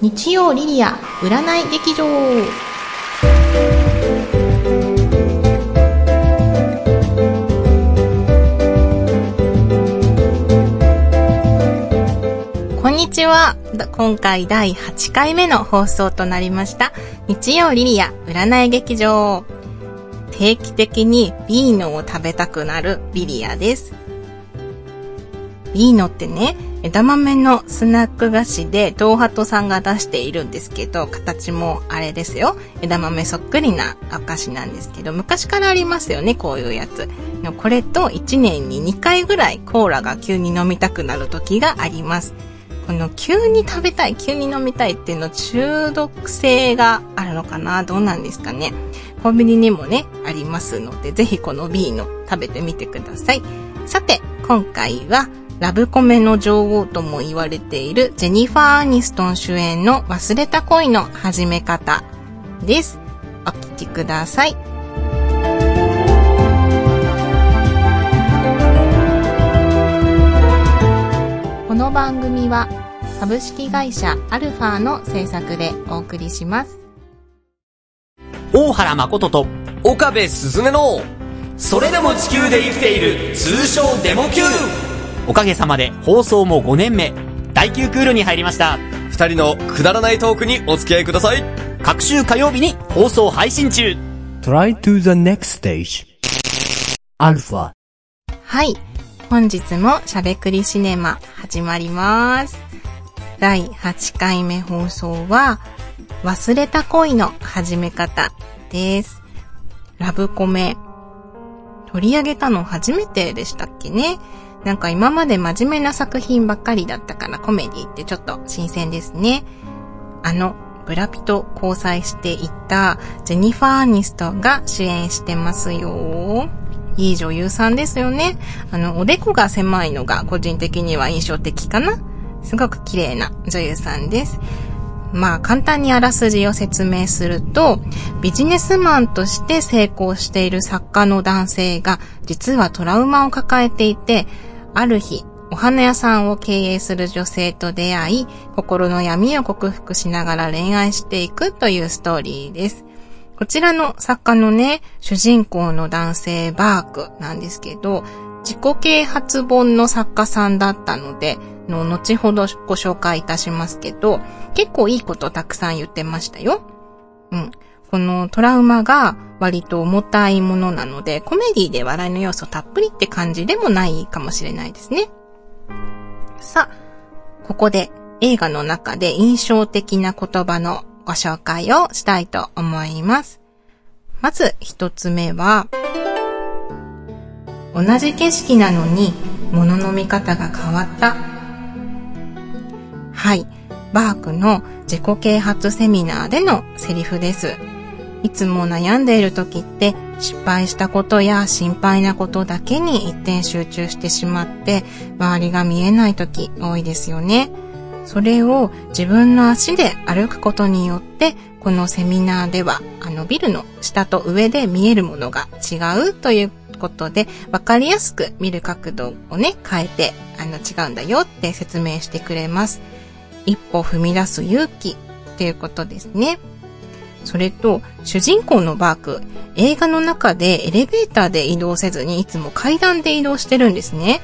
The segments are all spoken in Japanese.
日曜リリア占い劇場こんにちは。今回第8回目の放送となりました。日曜リリア占い劇場。定期的にビーノを食べたくなるリリアです。ビーノってね、枝豆のスナック菓子で東ハトさんが出しているんですけど、形もあれですよ。枝豆そっくりなお菓子なんですけど、昔からありますよね、こういうやつ。これと1年に2回ぐらいコーラが急に飲みたくなる時があります。この急に食べたい、急に飲みたいっていうの中毒性があるのかな？どうなんですかね？コンビニにもね、ありますので、ぜひこの B の食べてみてください。さて、今回は、ラブコメの女王とも言われているジェニファー・アニストン主演の忘れた恋の始め方です。お聴きください。この番組は株式会社アルファの制作でお送りします。大原誠と岡部すずめのそれでも地球で生きている通称デモ級おかげさまで放送も5年目、第9クールに入りました。二人のくだらないトークにお付き合いください。各週火曜日に放送配信中。Try to the next stage. アルファ。はい。本日もしゃべくりシネマ始まります。第8回目放送は、忘れた恋の始め方です。ラブコメ。取り上げたの初めてでしたっけね。なんか今まで真面目な作品ばっかりだったからコメディってちょっと新鮮ですね。あの、ブラピと交際していたジェニファー・アニストが主演してますよ。いい女優さんですよね。あの、おでこが狭いのが個人的には印象的かなすごく綺麗な女優さんです。まあ簡単にあらすじを説明すると、ビジネスマンとして成功している作家の男性が実はトラウマを抱えていて、ある日、お花屋さんを経営する女性と出会い、心の闇を克服しながら恋愛していくというストーリーです。こちらの作家のね、主人公の男性バークなんですけど、自己啓発本の作家さんだったので、の後ほどご紹介いたしますけど、結構いいことたくさん言ってましたよ。うん。このトラウマが割と重たいものなので、コメディで笑いの要素たっぷりって感じでもないかもしれないですね。さあ、ここで映画の中で印象的な言葉のご紹介をしたいと思います。まず一つ目は、同じ景色なのに物の見方が変わった。はい。バークの自己啓発セミナーでのセリフです。いつも悩んでいる時って失敗したことや心配なことだけに一点集中してしまって周りが見えない時多いですよね。それを自分の足で歩くことによってこのセミナーではあのビルの下と上で見えるものが違うということで分かりやすく見る角度をね変えてあの違うんだよって説明してくれます。一歩踏み出す勇気っていうことですね。それと、主人公のバーク、映画の中でエレベーターで移動せずにいつも階段で移動してるんですね。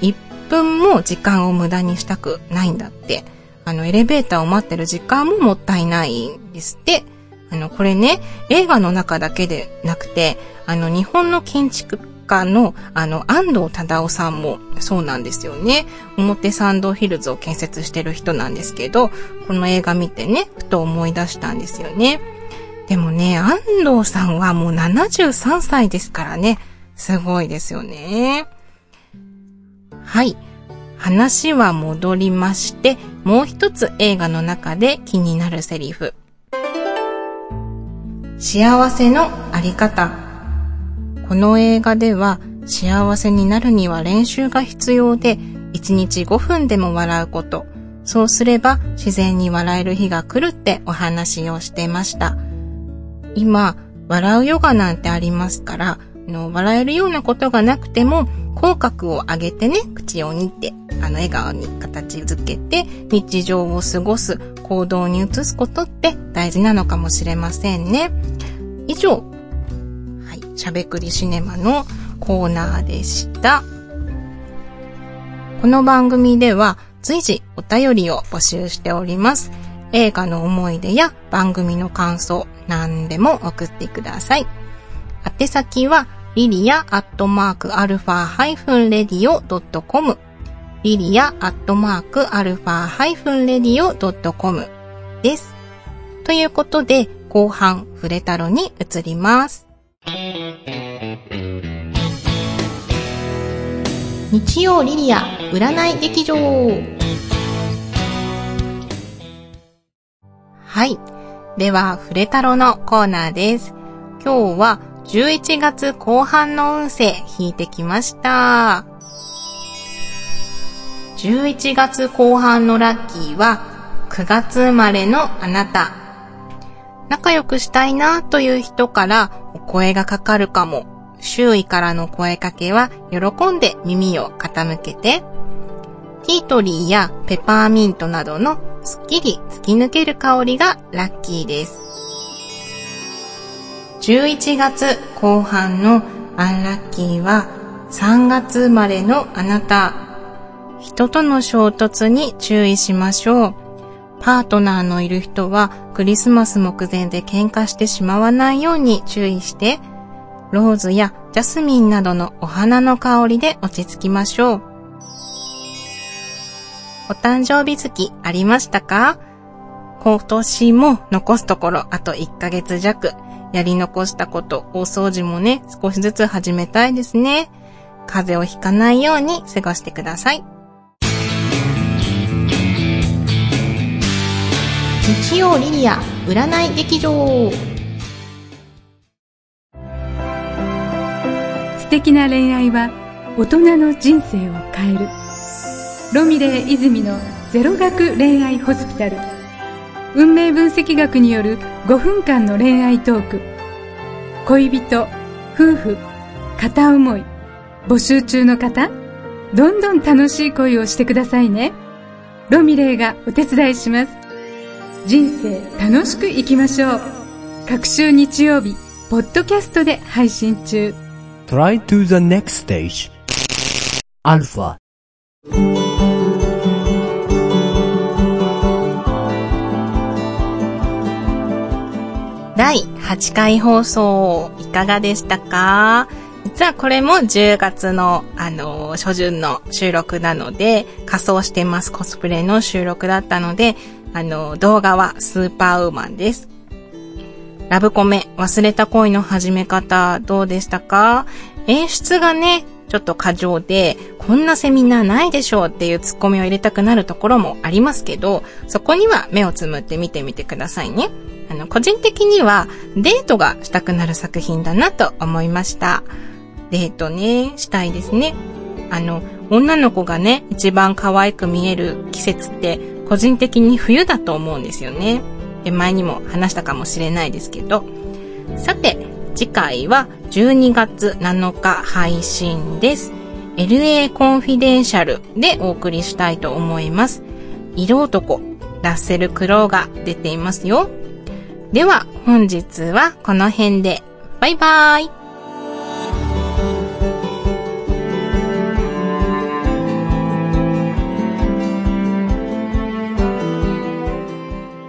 1分も時間を無駄にしたくないんだって。あの、エレベーターを待ってる時間ももったいないんですって。あの、これね、映画の中だけでなくて、あの、日本の建築家の、あの、安藤忠夫さんもそうなんですよね。表参道ヒルズを建設してる人なんですけど、この映画見てね、ふと思い出したんですよね。でもね、安藤さんはもう73歳ですからね。すごいですよね。はい。話は戻りまして、もう一つ映画の中で気になるセリフ。幸せのあり方。この映画では幸せになるには練習が必要で、1日5分でも笑うこと。そうすれば自然に笑える日が来るってお話をしてました。今、笑うヨガなんてありますから、の笑えるようなことがなくても、口角を上げてね、口をにってあの、笑顔に形づけて、日常を過ごす、行動に移すことって大事なのかもしれませんね。以上、しゃべくりシネマのコーナーでした。この番組では随時お便りを募集しております。映画の思い出や番組の感想、何でも送ってください。宛先は、リリアアットマークアルファハイフンレディオドットコム。リリアアットマークアルファハイフンレディオドットコムです。ということで、後半、フレタロに移ります。日曜リリア占い劇場はい。では、フレタロのコーナーです。今日は11月後半の運勢引いてきました。11月後半のラッキーは9月生まれのあなた。仲良くしたいなという人からお声がかかるかも。周囲からの声かけは喜んで耳を傾けて。ティートリーやペパーミントなどのすっきり突き抜ける香りがラッキーです。11月後半のアンラッキーは3月生まれのあなた。人との衝突に注意しましょう。パートナーのいる人はクリスマス目前で喧嘩してしまわないように注意して、ローズやジャスミンなどのお花の香りで落ち着きましょう。お誕生日月ありましたか？今年も残すところあと1ヶ月弱。やり残したこと、大掃除もね、少しずつ始めたいですね。風邪をひかないように過ごしてください。日曜リリア占い劇場素敵な恋愛は大人の人生を変える。ロミレー泉のゼロ学恋愛ホスピタル。運命分析学による5分間の恋愛トーク。恋人夫婦片思い。募集中の方どんどん楽しい恋をしてくださいね。ロミレーがお手伝いします。人生楽しく生きましょう。各週日曜日ポッドキャストで配信中。Try to the next stage. Alpha. 第8回放送いかがでしたか？実はこれも10月の、あの初旬の収録なので、仮装してますコスプレの収録だったので、あの動画はスーパーウーマンです。ラブコメ、忘れた恋の始め方、どうでしたか？演出がね、ちょっと過剰で、こんなセミナーないでしょうっていうツッコミを入れたくなるところもありますけど、そこには目をつむって見てみてくださいね。あの、個人的にはデートがしたくなる作品だなと思いました。デートね、したいですね。あの、女の子がね、一番可愛く見える季節って、個人的に冬だと思うんですよね。前にも話したかもしれないですけど。さて、次回は12月7日配信です。LA コンフィデンシャルでお送りしたいと思います。色男、ラッセル・クロウが出ていますよ。では、本日はこの辺で。バイバーイ。